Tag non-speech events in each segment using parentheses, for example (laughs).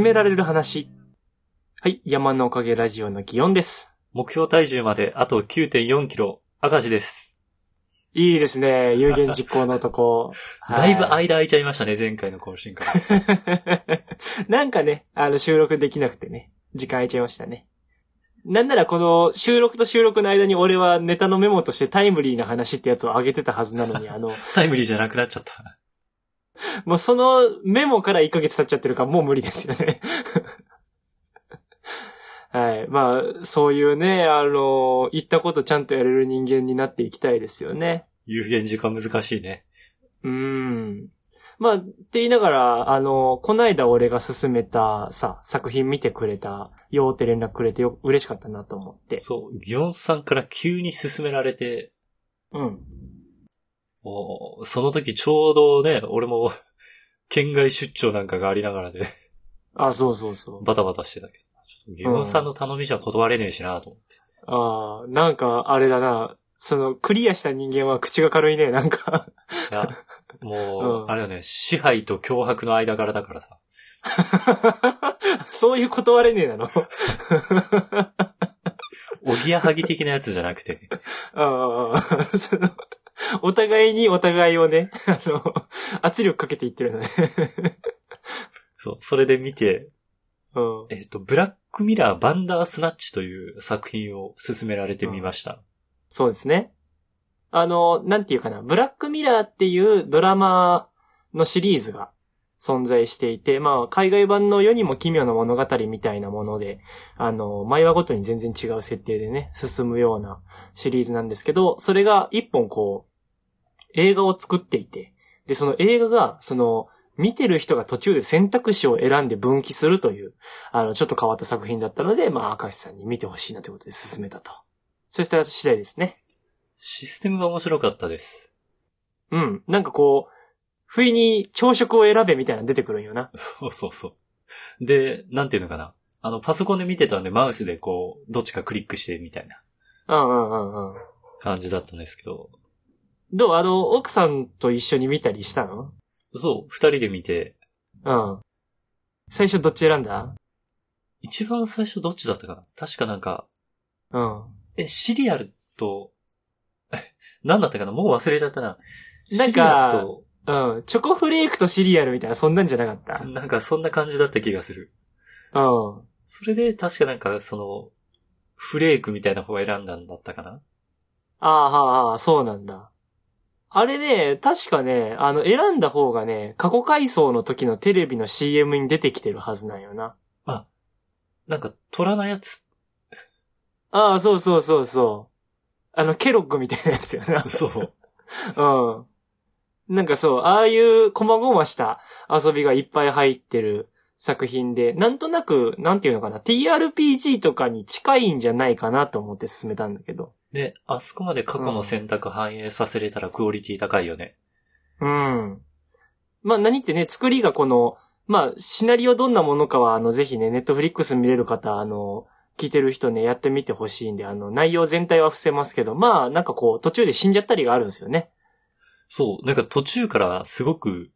勧められる話。はい、山のおかげラジオの祇園です。目標体重まであと9.4キロ、赤字です。いいですね、有言実行の男。(laughs) だいぶはい間空いちゃいましたね、前回の更新から。(laughs) なんかね、あの、収録できなくてね、時間空いちゃいましたね。なんならこの収録と収録の間に俺はネタのメモとしてタイムリーな話ってやつを上げてたはずなのに、あの、(laughs) タイムリーじゃなくなっちゃった。(laughs) もうそのメモから1ヶ月経っちゃってるからもう無理ですよね。(laughs) はい。まあ、そういうね、あの、言ったことちゃんとやれる人間になっていきたいですよね。有限時間難しいね。うーん。まあ、って言いながら、あの、こないだ俺が勧めたさ、作品見てくれたよって連絡くれてよ、嬉しかったなと思って。そう、ギョンさんから急に勧められて、うん。もうその時ちょうどね、俺も、(laughs) 県外出張なんかがありながらで、あ、そうそうそう。バタバタしてたけど、ちょっとギョンさんの頼みじゃ断れねえしなと思って。ああ、なんか、あれだな。その、クリアした人間は口が軽いね、なんか。いや、もう、(laughs) うんあれよね、支配と脅迫の間柄だからさ。(laughs) そういう断れねえなの。おぎやはぎ的なやつじゃなくて、ああ、その、(laughs) お互いにお互いをね、(laughs) あの、圧力かけていってるのね。(laughs) そう、それで見て、うん。えっ、と、ブラックミラーバンダースナッチという作品を勧められてみました。そうですね。あの、なんていうかな、ブラックミラーっていうドラマのシリーズが存在していて、まあ、海外版の世にも奇妙な物語みたいなもので、あの、毎話ごとに全然違う設定でね、進むようなシリーズなんですけど、それが一本こう、映画を作っていて、で、その映画が、その、見てる人が途中で選択肢を選んで分岐するという、あの、ちょっと変わった作品だったので、まあ、明石さんに見てほしいなということで進めたと。そうした次第ですね。システムが面白かったです。うん。なんかこう、不意に朝食を選べみたいなの出てくるんよな。そうそうそう。で、なんていうのかな。あの、パソコンで見てたんで、マウスでこう、どっちかクリックしてみたいなうんうんうんうん。感じだったんですけど、どう？あの、奥さんと一緒に見たりしたの？そう、二人で見て、うん。最初どっち選んだ？一番最初どっちだったかな？確かなんか、うん。え、シリアルと、えなんだったかな？もう忘れちゃったな。なんかシリアルとうん。チョコフレークとシリアルみたいな、そんなんじゃなかった。なんかそんな感じだった気がする。うん。それで確かなんかその、フレークみたいな方を選んだんだったかな？ああ、はあ、はあ、そうなんだ。あれね、確かね、あの、選んだ方がね、過去回想の時のテレビの CM に出てきてるはずなんよな。なんか虎のやつ？ああ、そうそうそうそう。あの、ケロッグみたいなやつよな。そう。うん。なんかそう、ああいう細々した遊びがいっぱい入ってる作品で、なんとなく、なんていうのかな、TRPG とかに近いんじゃないかなと思って進めたんだけど。で、あそこまで過去の選択反映させれたらクオリティ高いよね。うん。まあ何ってね、作りがこの、まあシナリオどんなものかは、あの、ぜひね、ネットフリックス見れる方、あの、聞いてる人ね、やってみてほしいんで、あの、内容全体は伏せますけど、まあなんかこう、途中で死んじゃったりがあるんですよね。そう。なんか途中からすごく、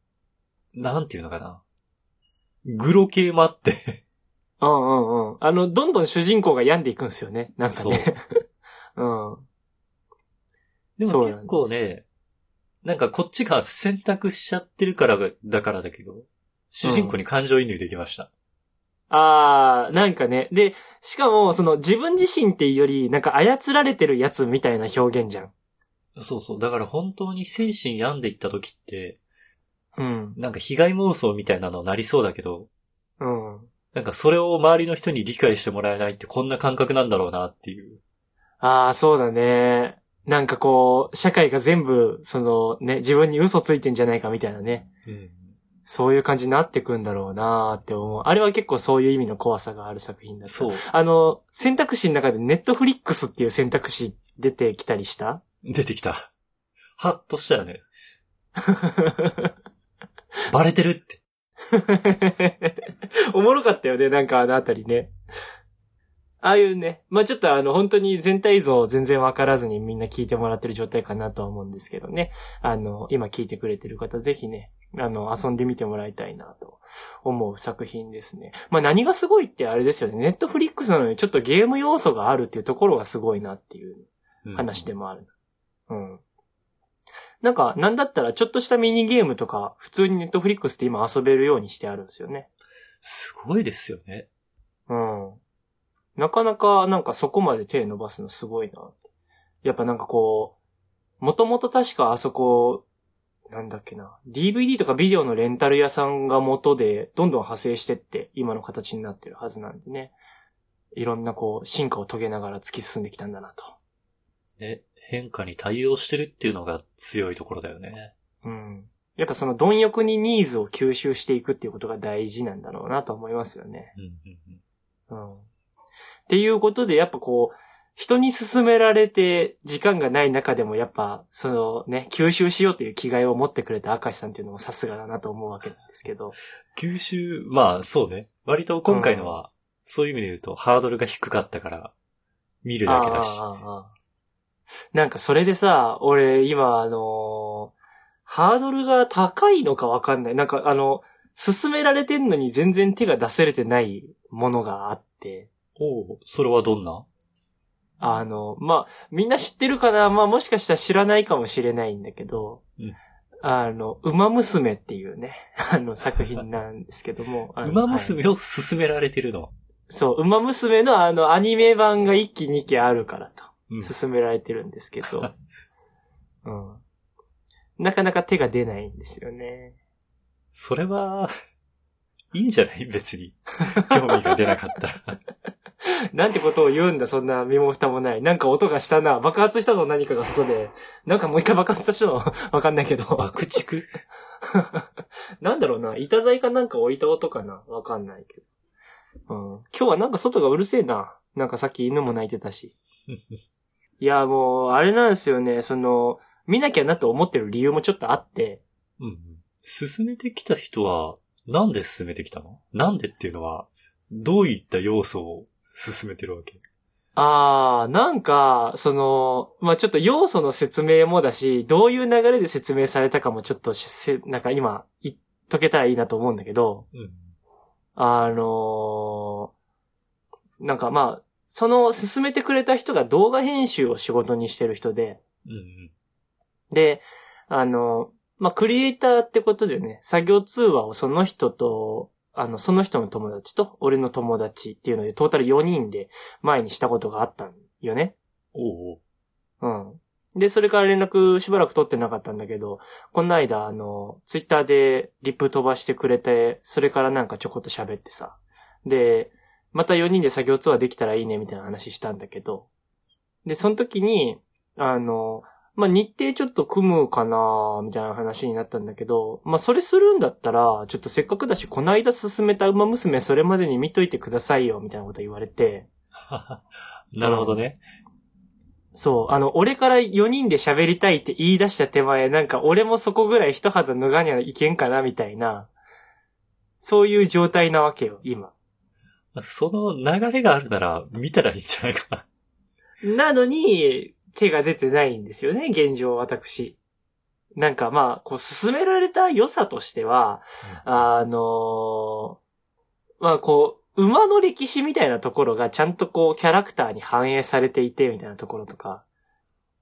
なんていうのかな。グロ系もあって。うんうんうん。あの、どんどん主人公が病んでいくんですよね。なんか。ね。(laughs) うん。でそうなんですも結構ね、なんかこっちが選択しちゃってるからがだからだけど、主人公に感情移入できました。あー、なんかね。で、しかも、その自分自身っていうより、なんか操られてるやつみたいな表現じゃん。そうそう。だから本当に精神病んでいった時って、うん。なんか被害妄想みたいなのなりそうだけど、うん。なんかそれを周りの人に理解してもらえないってこんな感覚なんだろうなっていう。あー、そうだね。なんかこう、社会が全部、そのね、自分に嘘ついてんじゃないかみたいなね。うん。そういう感じになってくんだろうなーって思う。あれは結構そういう意味の怖さがある作品だ。そう。あの、選択肢の中でネットフリックスっていう選択肢出てきたりした？出てきた。ハッとしたよね。(laughs) バレてるって。(laughs) おもろかったよね、なんかあのあたりね。ああいうね、まあちょっとあの本当に全体像全然わからずにみんな聞いてもらってる状態かなとは思うんですけどね。あの、今聞いてくれてる方ぜひね、あの、遊んでみてもらいたいなと思う作品ですね。まあ何がすごいってあれですよね。ネットフリックスなのにちょっとゲーム要素があるっていうところがすごいなっていううん話でもある。うん。なんか、なんだったらちょっとしたミニゲームとか、普通にネットフリックスって今遊べるようにしてあるんですよね。すごいですよね。うん。なかなか、なんかそこまで手伸ばすのすごいな。やっぱなんかこう、もともと確かあそこ、なんだっけな、DVD とかビデオのレンタル屋さんが元で、どんどん派生してって、今の形になってるはずなんでね。いろんなこう、進化を遂げながら突き進んできたんだなと。ね。変化に対応してるっていうのが強いところだよね。うん。やっぱその貪欲にニーズを吸収していくっていうことが大事なんだろうなと思いますよね。うんうんうんうん。っていうことで、やっぱこう、人に勧められて時間がない中でもやっぱ、そのね、吸収しようという気概を持ってくれた明石さんっていうのもさすがだなと思うわけなんですけど。吸収、まあそうね。割と今回のは、そういう意味で言うとハードルが低かったから、見るだけだし。ああなんかそれでさ、俺今あのーハードルが高いのかわかんない。なんかあの、勧められてんのに全然手が出せれてないものがあって。おうそれはどんな？あの、まあ、みんな知ってるかな？まあ、もしかしたら知らないかもしれないんだけど、うんあの、馬娘っていうね、(laughs) あの作品なんですけども。馬はい娘を勧められてるの？そう、馬娘のあの、アニメ版が1期2期あるからと、うん勧められてるんですけど、(laughs) うん。なかなか手が出ないんですよね。それは、いいんじゃない？(laughs) 別に。興味が出なかったら。(laughs) なんてことを言うんだ、そんな身も蓋もない。なんか音がしたな。爆発したぞ、何かが外で。なんかもう一回爆発したのわかんないけど。爆竹？なんだろうな。板材かなんか置いた音かなわかんないけど。うん。今日はなんか外がうるせえな。なんかさっき犬も泣いてたし。いや、もう、あれなんですよね。その、見なきゃなと思ってる理由もちょっとあって。うんうん。進めてきた人は、なんで進めてきたの？なんでっていうのは、どういった要素を進めてるわけ？あー、なんか、その、まあ、ちょっと要素の説明もだし、どういう流れで説明されたかもちょっとなんか今、言っとけたらいいなと思うんだけど、うん。あのーなんかまあ、その進めてくれた人が動画編集を仕事にしてる人で、うんうん。で、あの、まあ、クリエイターってことでね、作業通話をその人と、あの、その人の友達と、俺の友達っていうので、トータル4人で前にしたことがあったんよね。お。うん。で、それから連絡しばらく取ってなかったんだけど、この間、あの、ツイッターでリップ飛ばしてくれて、それからなんかちょこっと喋ってさ。で、また4人で作業ツアーできたらいいねみたいな話したんだけど、で、その時に、あの、まあ、日程ちょっと組むかなみたいな話になったんだけど、まあ、それするんだったら、ちょっとせっかくだし、この間進めた馬娘それまでに見といてくださいよ、みたいなこと言われて、(laughs) なるほどね。そう、あの、俺から4人で喋りたいって言い出した手前、なんか俺もそこぐらい一肌脱がにはいけんかな、みたいな、そういう状態なわけよ、今。その流れがあるなら、見たらいいんじゃないかなのに、手が出てないんですよね、現状私。なんかまあ、こう、進められた良さとしては、あのーまあこう、馬の歴史みたいなところがちゃんとこう、キャラクターに反映されていて、みたいなところとか。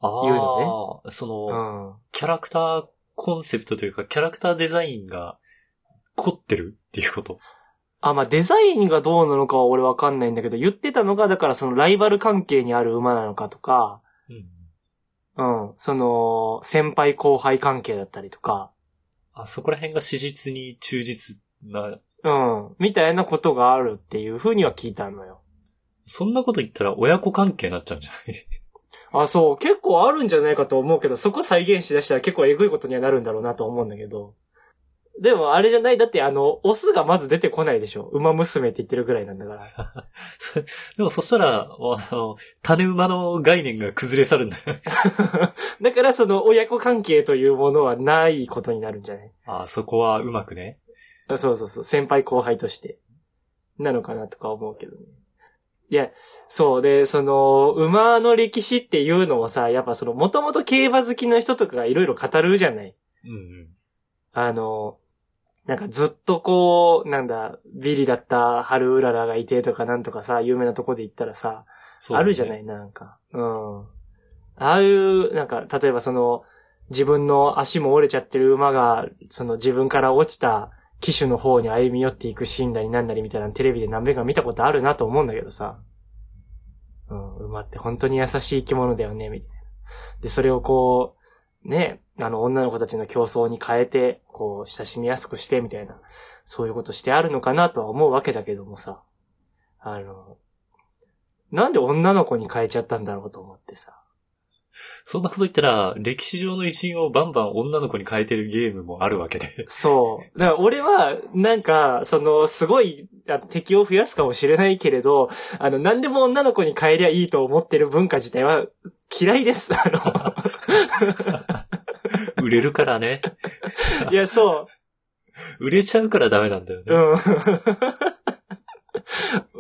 ああ、言うのその、うん。キャラクターコンセプトというか、キャラクターデザインが凝ってるっていうこと？あ、まあ、デザインがどうなのかは俺わかんないんだけど、言ってたのが、だからそのライバル関係にある馬なのかとか、うん。うん、その、先輩後輩関係だったりとか、あ、そこら辺が史実に忠実な、うん、みたいなことがあるっていう風には聞いたのよ。そんなこと言ったら親子関係になっちゃうんじゃない？(laughs) あ、そう、結構あるんじゃないかと思うけど、そこ再現しだしたら結構エグいことにはなるんだろうなと思うんだけど。でもあれじゃないだってあの、オスがまず出てこないでしょ。馬娘って言ってるぐらいなんだから。(laughs) でもそしたら、あの、種馬の概念が崩れ去るんだよ。(laughs) だからその親子関係というものはないことになるんじゃない？あ、そこはうまくね。あそうそうそう、先輩後輩として。なのかなとか思うけどね。いや、そうで、その、馬の歴史っていうのをさ、やっぱその、もともと競馬好きの人とかがいろいろ語るじゃない？うんうん。あの、なんかずっとこう、なんだ、ビリだった春うららがいてとかなんとかさ、有名なとこで言ったらさ、ねあるじゃないなんか。うん。ああいう、なんか、例えばその、自分の足も折れちゃってる馬が、その自分から落ちた騎手の方に歩み寄っていくシーンなりなんなりみたいなのテレビで何遍か見たことあるなと思うんだけどさ。うん、馬って本当に優しい生き物だよね、みたいな。で、それをこう、ね、あの女の子たちの競争に変えて、こう、親しみやすくして、みたいな、そういうことしてあるのかなとは思うわけだけどもさ。あの、なんで女の子に変えちゃったんだろうと思ってさ。そんなこと言ったら、歴史上の偉人をバンバン女の子に変えてるゲームもあるわけで。そう。だから俺は、なんか、その、すごいあ敵を増やすかもしれないけれど、あの、何でも女の子に変えりゃいいと思ってる文化自体は嫌いです。あ (laughs) (laughs) 売れるからね。の、いや、そ売れちゃうからダメなんだよね。う。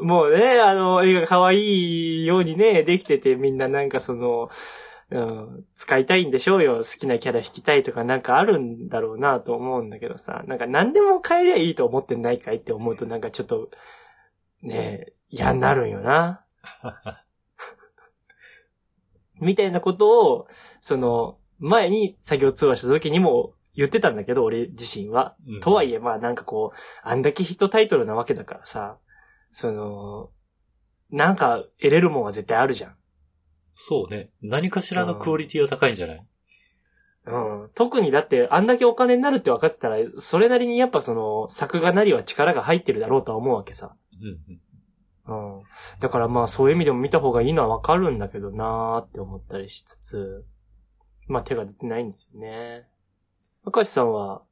うん。(laughs) もうね、あの、絵が可愛いようにね、できてて、みんななんかその、うん、使いたいんでしょうよ。好きなキャラ引きたいとかなんかあるんだろうなと思うんだけどさ、なんか何でも変えりゃいいと思ってないかいって思うとなんかちょっと、ねえ、嫌になるんよな。(laughs) みたいなことを、その、前に作業通話した時にも言ってたんだけど、俺自身は。うんとはいえ、まあなんかこう、あんだけヒットタイトルなわけだからさ、その、なんか得れるもんは絶対あるじゃん。そうね。何かしらのクオリティは高いんじゃない？うん。特にだって、あんだけお金になるって分かってたら、それなりにやっぱその、作画なりは力が入ってるだろうとは思うわけさ。うんうん。うん。だからまあそういう意味でも見た方がいいのはわかるんだけどなーって思ったりしつつ、まあ手が出てないんですよね。明石さんは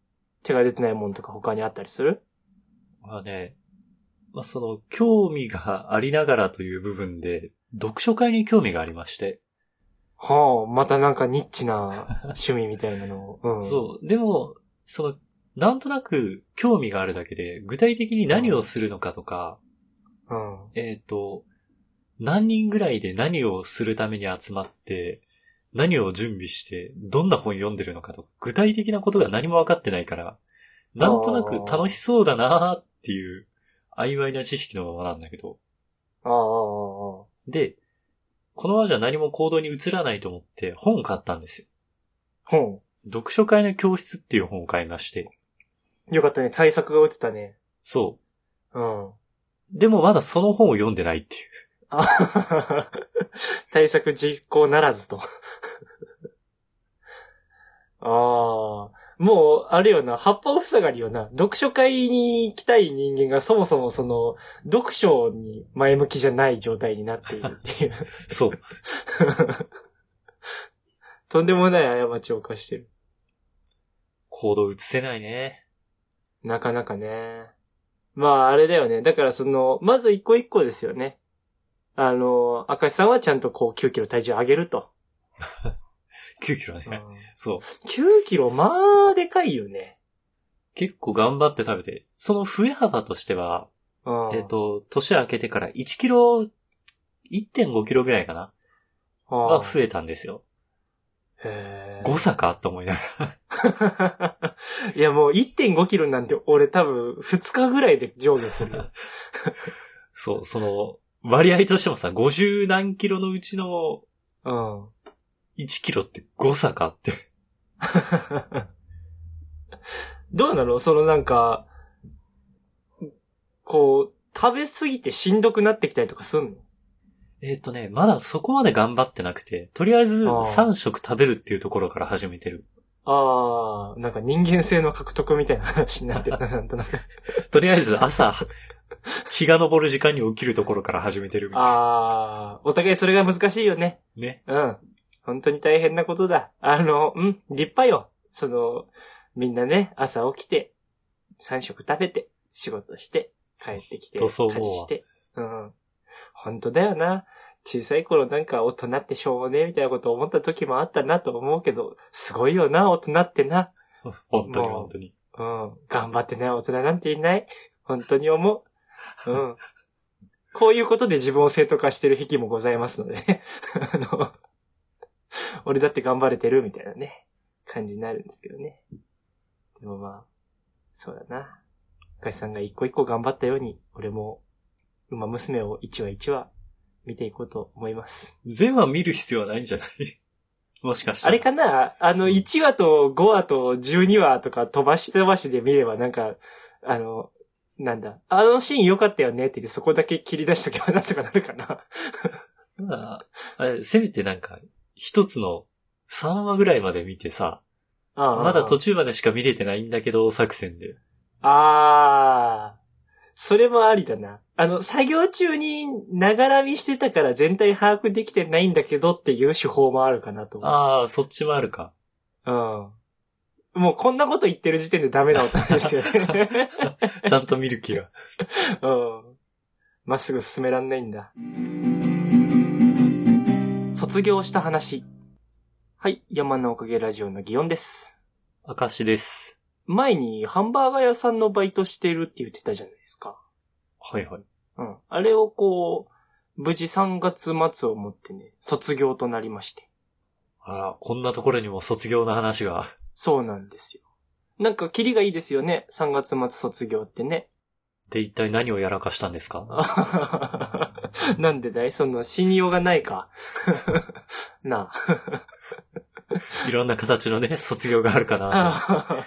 手が出てないもんとか他にあったりする？まあね、まあその、興味がありながらという部分で、読書会に興味がありまして。はあ、またなんかニッチな趣味みたいなのを。うん。そう。でも、その、なんとなく興味があるだけで、具体的に何をするのかとか、う。うん。えっ、と、何人ぐらいで何をするために集まって、何を準備して、どんな本読んでるのかとか、具体的なことが何も分かってないから、なんとなく楽しそうだなーっていう、曖昧な知識のままなんだけど。ああ、ああ、ああ。で、このままじゃ何も行動に移らないと思って本を買ったんですよ。本。読書会の教室っていう本を買いまして。よかったね。対策が打てたね。そうん。う。でもまだその本を読んでないっていう。あ (laughs) 対策実行ならずと。(laughs) ああ。もう、あれよな、八方塞がりよな。読書会に行きたい人間がそもそもその、読書に前向きじゃない状態になっているっていう。(laughs) そう。とんでもない過ちを犯してる。行動移せないね。なかなかね。まあ、あれだよね。だからその、まず一個一個ですよね。あの、赤石さんはちゃんとこう9キロ体重上げると。(laughs) 9キロね。うんそう。9キロ、まあ、でかいよね。結構頑張って食べて、その増え幅としては、うんえっ、、と、年明けてから1キロ、1.5キロぐらいかながあ増えたんですよ。へ誤差かと思いながら。ー (laughs) いや、もう1.5キロなんて俺多分2日ぐらいで上下するよ。(laughs) そう、その、割合としてもさ、50何キロのうちのうん。1キロって誤差かって。どうなの？そのなんか、こう、食べ過ぎてしんどくなってきたりとかすんの？えっ、とね、まだそこまで頑張ってなくて、とりあえずあー3食食べるっていうところから始めてる。ああ、なんか人間性の獲得みたいな話になってるな、(laughs) なんとなく。とりあえず朝、日が昇る時間に起きるところから始めてるみたいな。ああ、お互いそれが難しいよね。ね。うん。本当に大変なことだ。あの、うん、立派よ。その、みんなね、朝起きて、3食食べて、仕事して、帰ってきて、家事して。うん。本当だよな。小さい頃なんか大人ってしょうもねえみたいなこと思った時もあったなと思うけど、すごいよな、大人ってな。(laughs) 本当に本当に。うん。頑張ってない大人なんていない。本当に思う。うん。こういうことで自分を正当化してる癖もございますので、(laughs) あの、俺だって頑張れてるみたいなね、感じになるんですけどね。でもまあ、そうだな。かしさんが一個一個頑張ったように、俺も、馬娘を一話一話見ていこうと思います。全話見る必要はないんじゃない？(laughs) もしかしたら。あれかな？あの、1話と5話と12話とか飛ばし飛ばしで見ればなんか、あの、なんだ、あのシーン良かったよねって言ってそこだけ切り出しとけばなんとかなるかな (laughs) まあ、あれ、せめてなんか、一つの3話ぐらいまで見てさ、ああまだ途中までしか見れてないんだけど、作戦で。ああ、それもありだな。あの、作業中にながら見してたから全体把握できてないんだけどっていう手法もあるかなと思う。ああ、そっちもあるか。うん。もうこんなこと言ってる時点でダメな音ですよね。(laughs) ちゃんと見る気が。うん。まっすぐ進めらんないんだ。卒業した話。はい、山のおかげラジオの祇園です。証です。前にハンバーガー屋さんのバイトしてるって言ってたじゃないですか。はいはい。うん。あれをこう、無事3月末をもってね、卒業となりまして。あら、こんなところにも卒業の話が。そうなんですよ。なんか、キリがいいですよね。3月末卒業ってね。で、一体何をやらかしたんですか？(laughs) なんでだい？その、死にようがないか。(laughs) なあ。いろんな形のね、卒業があるかな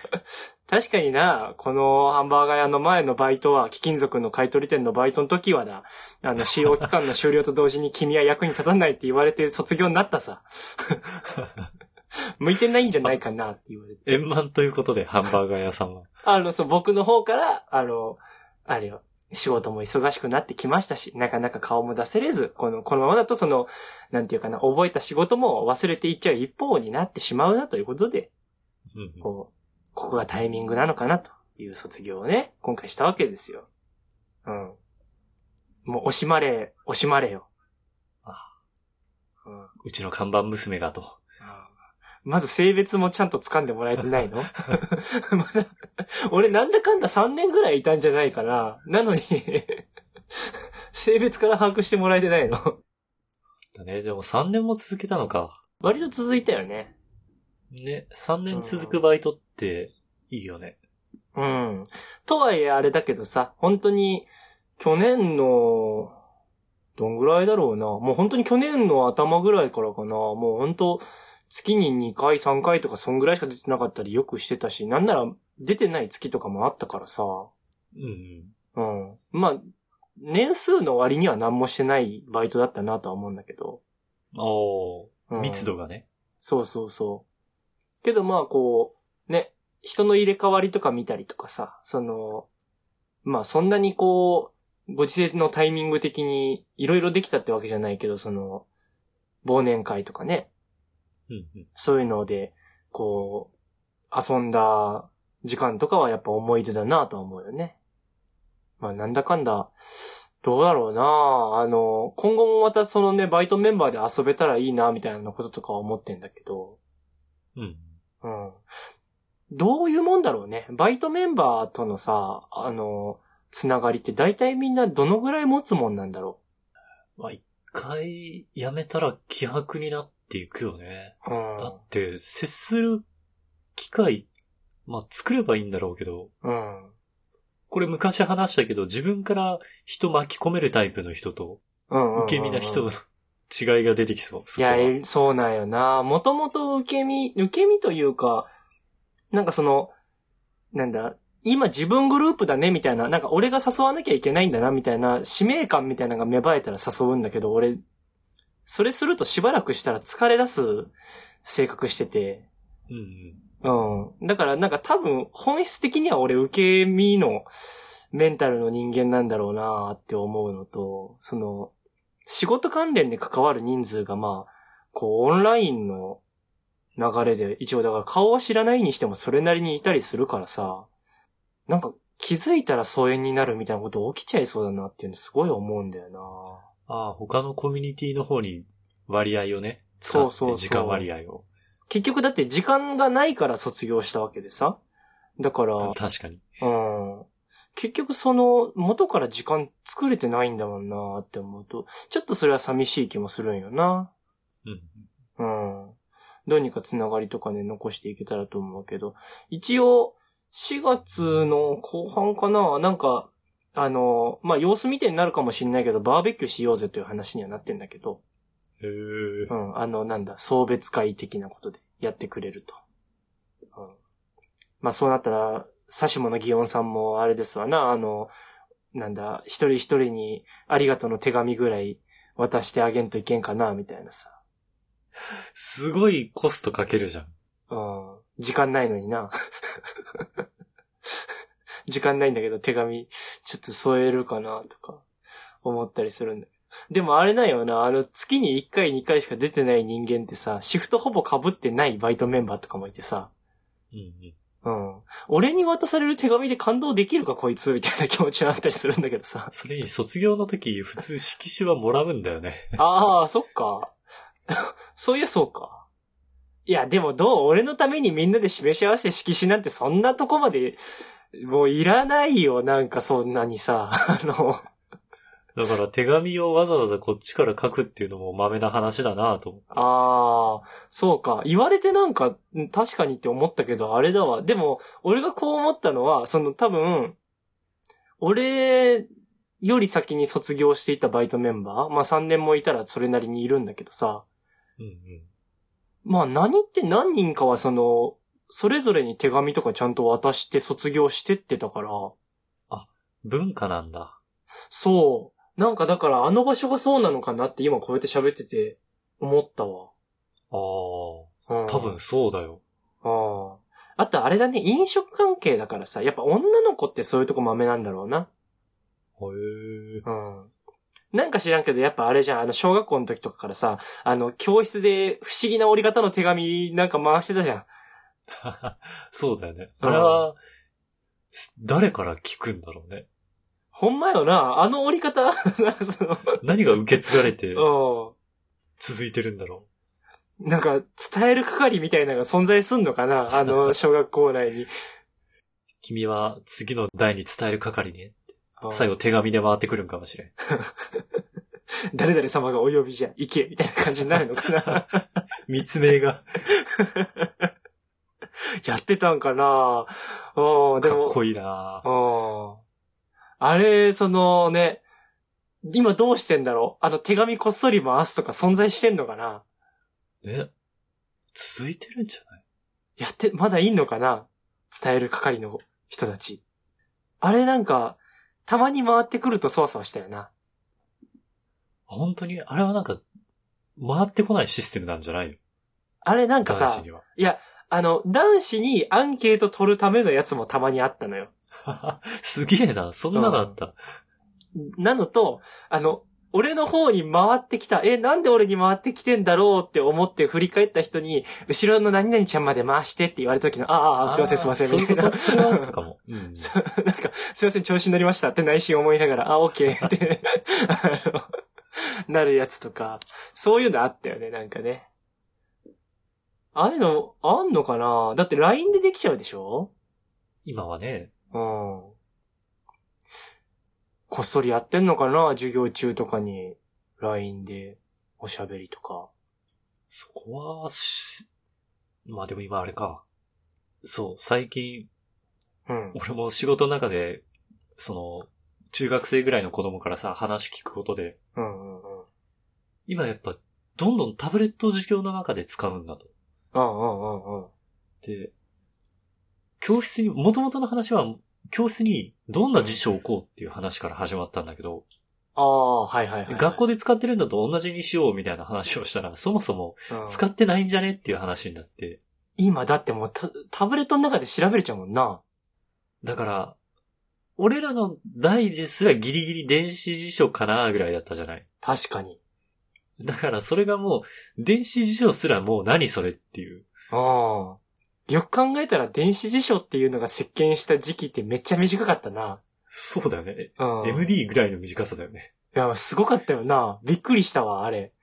(laughs) 確かにな、このハンバーガー屋の前のバイトは、貴金属の買取店のバイトの時はだ、あの、使用期間の終了と同時に君は役に立たないって言われて卒業になったさ。(laughs) 向いてないんじゃないかなって言われて。と。円満ということで、ハンバーガー屋さんは。あの、そう、僕の方から、あの、あれよ、仕事も忙しくなってきましたし、なかなか顔も出せれず、この、このままだとその、なんていうかな、覚えた仕事も忘れていっちゃう一方になってしまうなということで、うんうんこう、ここがタイミングなのかなという卒業をね、今回したわけですよ。うん。もう惜しまれ、惜しまれよ。あうん。うちの看板娘がと。まず性別もちゃんと掴んでもらえてないの？(laughs) まだ、俺なんだかんだ3年ぐらいいたんじゃないかな。なのに、(laughs) 性別から把握してもらえてないの。だね、でも3年も続けたのか。割と続いたよね。ね、3年続くバイトっていいよね。うん。とはいえあれだけどさ、本当に、去年の、どんぐらいだろうな。もう本当に去年の頭ぐらいからかな。もう本当、月に2回3回とかそんぐらいしか出てなかったりよくしてたし、なんなら出てない月とかもあったからさ。うんうん。うん。まあ、年数の割には何もしてないバイトだったなとは思うんだけど。おー、うん密度がね。そうそうそう。けどまあこう、ね、人の入れ替わりとか見たりとかさ、その、まあそんなにこう、ご時世のタイミング的にいろいろできたってわけじゃないけど、その、忘年会とかね、うんうん。そういうので、こう、遊んだ時間とかはやっぱ思い出だなとは思うよね。まあなんだかんだ、どうだろうなあの、今後もまたそのね、バイトメンバーで遊べたらいいなみたいなこととかは思ってんだけど、うん。うん。どういうもんだろうね。バイトメンバーとのさ、あの、つながりって大体みんなどのぐらい持つもんなんだろまあ、一回辞めたら希薄になっていくよね。う。うん。だって、接する機会、まあ、作ればいいんだろうけど、うん。これ昔話したけど、自分から人巻き込めるタイプの人と。受け身な人の違いが出てきそう。いや、そうなんよな。もともと受け身、受け身というか、なんかその、なんだ、今自分グループだねみたいな、なんか俺が誘わなきゃいけないんだなみたいな使命感みたいなのが芽生えたら誘うんだけど、俺、それするとしばらくしたら疲れ出す性格してて、うんうん。うん。だからなんか多分本質的には俺受け身のメンタルの人間なんだろうなって思うのと、その、仕事関連で関わる人数がまあ、こうオンラインの流れで一応だから顔は知らないにしてもそれなりにいたりするからさ、なんか気づいたら疎遠になるみたいなこと起きちゃいそうだなっていうのすごい思うんだよなああ、他のコミュニティの方に割合をね、使っそうそうそうて時間割合を。結局だって時間がないから卒業したわけでさ。だから、確かに。うん。結局その、元から時間作れてないんだもんなって思うと、ちょっとそれは寂しい気もするんよな。うん。うん。どうにかつながりとかね、残していけたらと思うけど、一応、4月の後半かななんか、あの、まあ、様子見てになるかもしんないけど、バーベキューしようぜという話にはなってんだけど、へえう。ん、あの、なんだ、送別会的なことでやってくれると。うん。まあ、そうなったら、サシモのギオンさんもあれですわな、あの、なんだ、一人一人にありがとうの手紙ぐらい渡してあげんといけんかな、みたいなさ。すごいコストかけるじゃん。うん。時間ないのにな。(laughs) 時間ないんだけど手紙ちょっと添えるかなとか思ったりするんだけど。でもあれだよな、あの月に1回2回しか出てない人間ってさ、シフトほぼ被ってないバイトメンバーとかもいてさ、うんうん。うん。俺に渡される手紙で感動できるかこいつみたいな気持ちはあったりするんだけどさ。それに卒業の時、普通色紙はもらうんだよね。ああ、そっか。そういやそうか。いや、でもどう？俺のためにみんなで示し合わせて色紙なんてそんなとこまで、もういらないよ、なんかそんなにさ。あの、だから手紙をわざわざこっちから書くっていうのも豆な話だなと思って。ああ、そうか。言われてなんか、ん確かにって思ったけど、あれだわ。でも、俺がこう思ったのは、その多分、俺より先に卒業していたバイトメンバーまあ3年もいたらそれなりにいるんだけどさ。うんうん。まあ何って何人かはその、それぞれに手紙とかちゃんと渡して卒業してってたから、文化なんだ。そう。なんかだからあの場所がそうなのかなって今こうやって喋ってて思ったわ。ああ、うん多分そうだよ。ああ。あとあれだね、飲食関係だからさ、やっぱ女の子ってそういうとこ豆なんだろうな。へえ。うん。なんか知らんけど、やっぱあれじゃん、あの、小学校の時とかからさ、あの、教室で不思議な折り方の手紙なんか回してたじゃん。(laughs) そうだよね。うんあれは、す誰から聞くんだろうね。ほんまよな、あの折り方 (laughs) その、何が受け継がれてうん。続いてるんだろなんか、伝える係みたいなのが存在すんのかな？あの、(laughs) 小学校内に。う。君は次の代に伝える係ね。うん最後手紙で回ってくるんかもしれん。誰々様がお呼びじゃ、行けみたいな感じになるのかな？密命が (laughs) やってたんかなうん、でも、かっこいいなうん。あれ、そのね、今どうしてんだろうあの手紙こっそり回すとか存在してんのかなね。続いてるんじゃない？やって、まだいんのかな伝える係の人たち。あれなんか、たまに回ってくるとそわそわしたよな。本当に、あれはなんか、回ってこないシステムなんじゃないの？あれなんかさ男子、には。いや、あの、男子にアンケート取るためのやつもたまにあったのよ。(laughs) すげえな、そんなのあった。なのと、あの、俺の方に回ってきた、え、なんで俺に回ってきてんだろうって思って振り返った人に、後ろの何々ちゃんまで回してって言われた時の、ああすいませんすいません、みたいな。そうかも。うん。(laughs) なんか、すいません、調子に乗りましたって内心思いながら、あ、オッケーって、(laughs) なるやつとか、そういうのあったよね、なんかね。ああいうの、あんのかな？だって LINE でできちゃうでしょ？今はね、うん。こっそりやってんのかな？授業中とかに、LINE でおしゃべりとか。そこはし、まあでも今あれか。そう、最近、うん。俺も仕事の中で、その、中学生ぐらいの子供からさ、話聞くことで、うんうんうん。今やっぱ、どんどんタブレットを授業の中で使うんだと。うんうんうんうん。で、教室に、元々の話は、教室にどんな辞書を置こうっていう話から始まったんだけど、ああ、はいはいはい、はい。学校で使ってるんだと同じにしようみたいな話をしたら、そもそもうん使ってないんじゃねっていう話になって、今だってもうタタブレットの中で調べれちゃうもんな。だから、俺らの代ですらギリギリ電子辞書かなぐらいだったじゃない。確かに。だからそれがもう、電子辞書すらもう何それっていう。ああ。よく考えたら電子辞書っていうのが席巻した時期ってめっちゃ短かったな。そうだよね。うん。MD ぐらいの短さだよね。いや、すごかったよな。びっくりしたわ、あれ。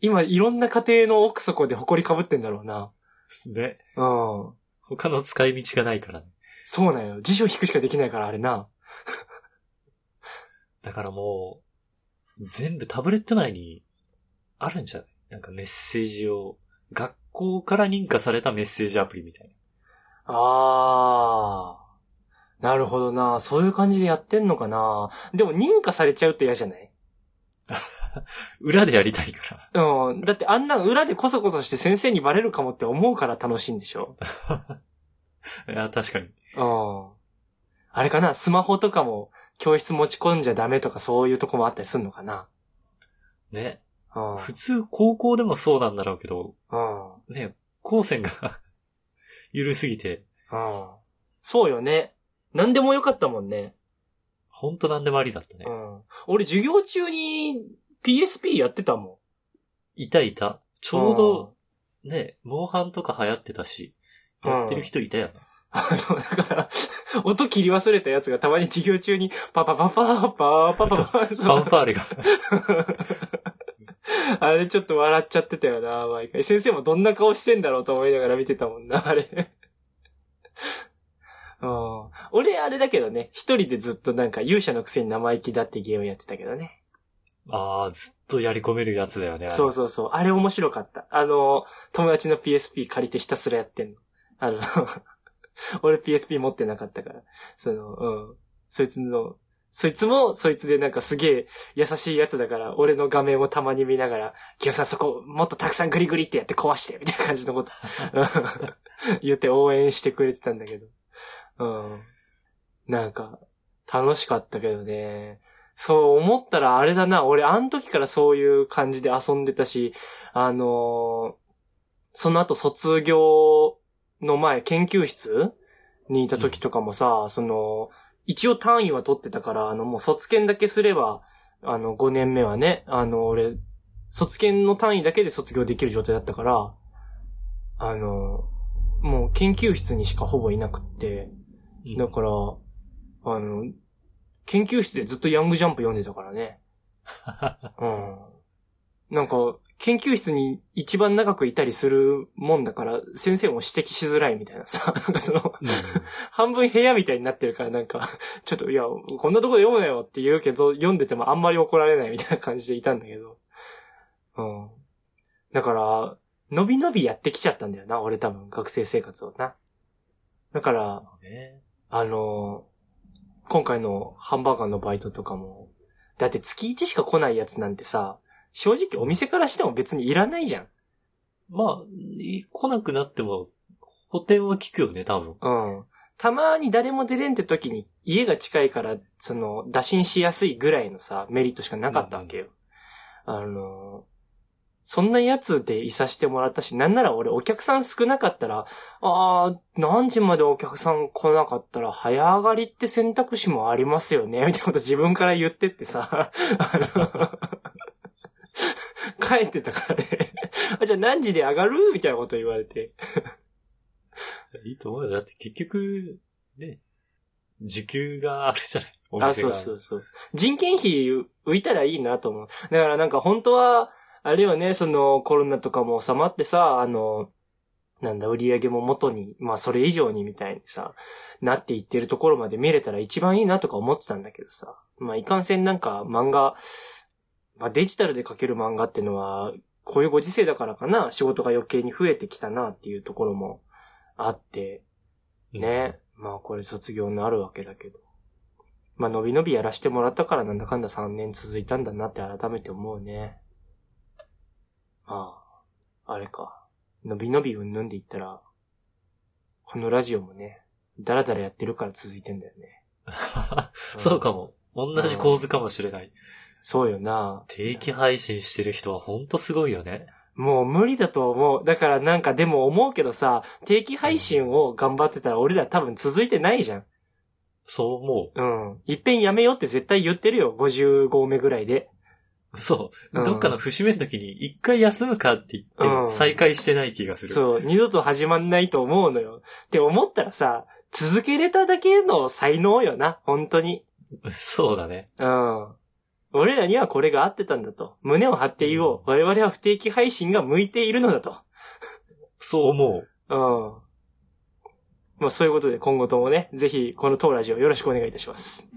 今、いろんな家庭の奥底で埃かぶってんだろうな。ね。うん。他の使い道がないからね。そうなんよ。辞書引くしかできないから、あれな。だからもう、全部タブレット内にあるんじゃないなんかメッセージを、学校から認可されたメッセージアプリみたいな。あー。なるほどな。そういう感じでやってんのかな。でも認可されちゃうと嫌じゃない？(laughs) 裏でやりたいから。うん。だってあんなん裏でコソコソして先生にバレるかもって思うから楽しいんでしょ？(laughs) いや、確かに。うん。あれかな？スマホとかも教室持ち込んじゃダメとかそういうとこもあったりすんのかな？ね。うん。普通、高校でもそうなんだろうけど、うん。ね、高専が (laughs) 緩すぎて、うん。そうよね。何でもよかったもんね。ほんとなんでもありだったねう。ん。俺授業中に PSP やってたもん。いたいた。ちょうど、ね、モンハンとか流行ってたし、やってる人いたよな。あの、だから、(laughs) 音切り忘れたやつがたまに授業中にパパパパーパーパパパーファンファーレが。あれちょっと笑っちゃってたよな、毎回。先生もどんな顔してんだろうと思いながら見てたもんな、あれ。(laughs) うん俺、あれだけどね、一人でずっとなんか勇者のくせに生意気だってゲームやってたけどね。ああ、ずっとやり込めるやつだよね。そうそうそう。あれ面白かった。あの、友達の PSP 借りてひたすらやってんの。あの、(laughs) 俺 PSP 持ってなかったから。その、うん。そいつの、そいつも、そいつでなんかすげえ優しいやつだから、俺の画面をたまに見ながら、キヨさんそこ、もっとたくさんグリグリってやって壊して、みたいな感じのこと、う (laughs) ん言って応援してくれてたんだけど。うん。なんか、楽しかったけどね。そう思ったらあれだな、俺あの時からそういう感じで遊んでたし、あのーその後卒業の前、研究室にいた時とかもさ、その、一応単位は取ってたから、あの、もう卒検だけすれば、あの、5年目はね、あの、俺、卒検の単位だけで卒業できる状態だったから、あの、もう研究室にしかほぼいなくって、うんだから、あの、研究室でずっとヤングジャンプ読んでたからね。(laughs) うん。なんか、研究室に一番長くいたりするもんだから、先生も指摘しづらいみたいなさ、(laughs) なんかその、うん半分部屋みたいになってるからなんか、(laughs) ちょっと、いや、こんなとこで読むなよって言うけど、読んでてもあんまり怒られないみたいな感じでいたんだけど。うん。だから、伸び伸びやってきちゃったんだよな、俺多分、学生生活をな。だから、ねあのー今回のハンバーガーのバイトとかも、だって月1しか来ないやつなんてさ、正直お店からしても別にいらないじゃん。まあ、い来なくなっても、補填は効くよね、多分。うん。たまに誰も出れんって時に家が近いから、その、打診しやすいぐらいのさ、メリットしかなかったわけよ。あのーそんなやつでいさしてもらったし、なんなら俺お客さん少なかったら、あー、何時までお客さん来なかったら早上がりって選択肢もありますよね、みたいなこと自分から言ってってさ、あの、帰ってたからね。(laughs) あじゃあ何時で上がる？みたいなこと言われて。(laughs) いいと思うよ。だって結局、ね、時給があるじゃない。おあ、店が。そうそうそう。人件費浮いたらいいなと思う。だからなんか本当は、あれよね、そのコロナとかも収まってさ、あの、なんだ、売り上げも元に、まあそれ以上にみたいにさ、なっていってるところまで見れたら一番いいなとか思ってたんだけどさ。まあいかんせんなんか漫画、まあデジタルで描ける漫画ってのは、こういうご時世だからかな、仕事が余計に増えてきたなっていうところもあって、ね。まあこれ卒業になるわけだけど。まあ伸び伸びやらしてもらったからなんだかんだ3年続いたんだなって改めて思うね。まあ、あれか。伸び伸びうんぬんで言ったら、このラジオもね、だらだらやってるから続いてんだよね。(laughs) そうかも。同じ構図かもしれない。そうよな。定期配信してる人はほんとすごいよね。もう無理だと思う。だからなんかでも思うけどさ、定期配信を頑張ってたら俺ら多分続いてないじゃん。そう思うん。いっぺんやめようって絶対言ってるよ。55号目ぐらいで。う。そう。うんどっかの節目の時に一回休むかって言って再開してない気がする。そう、二度と始まんないと思うのよ。って思ったらさ、続けれただけの才能よな、本当に。そうだね。うん。俺らにはこれが合ってたんだと。胸を張って言おう。我々は不定期配信が向いているのだと。そう思う。うん。まあそういうことで今後ともね、ぜひこの当ラジオよろしくお願いいたします。(laughs)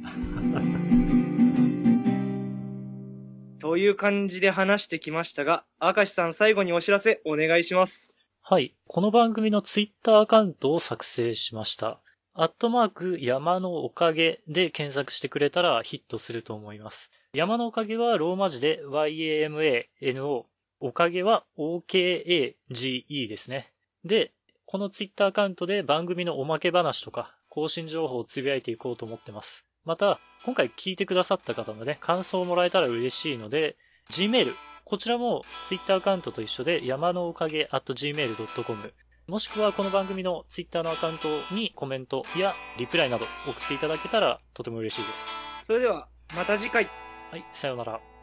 という感じで話してきましたが、明石さん最後にお知らせお願いします。はい。この番組のツイッターアカウントを作成しました。アットマーク山のおかげで検索してくれたらヒットすると思います。山のおかげはローマ字で YAMANO。おかげは OKAGE ですね。で、このツイッターアカウントで番組のおまけ話とか更新情報をつぶやいていこうと思ってます。また、今回聞いてくださった方のね、感想をもらえたら嬉しいので、Gmail、こちらも Twitter アカウントと一緒で山のおかげ at gmail.com もしくはこの番組の Twitter のアカウントにコメントやリプライなど送っていただけたらとても嬉しいです。それでは、また次回。はい、さようなら。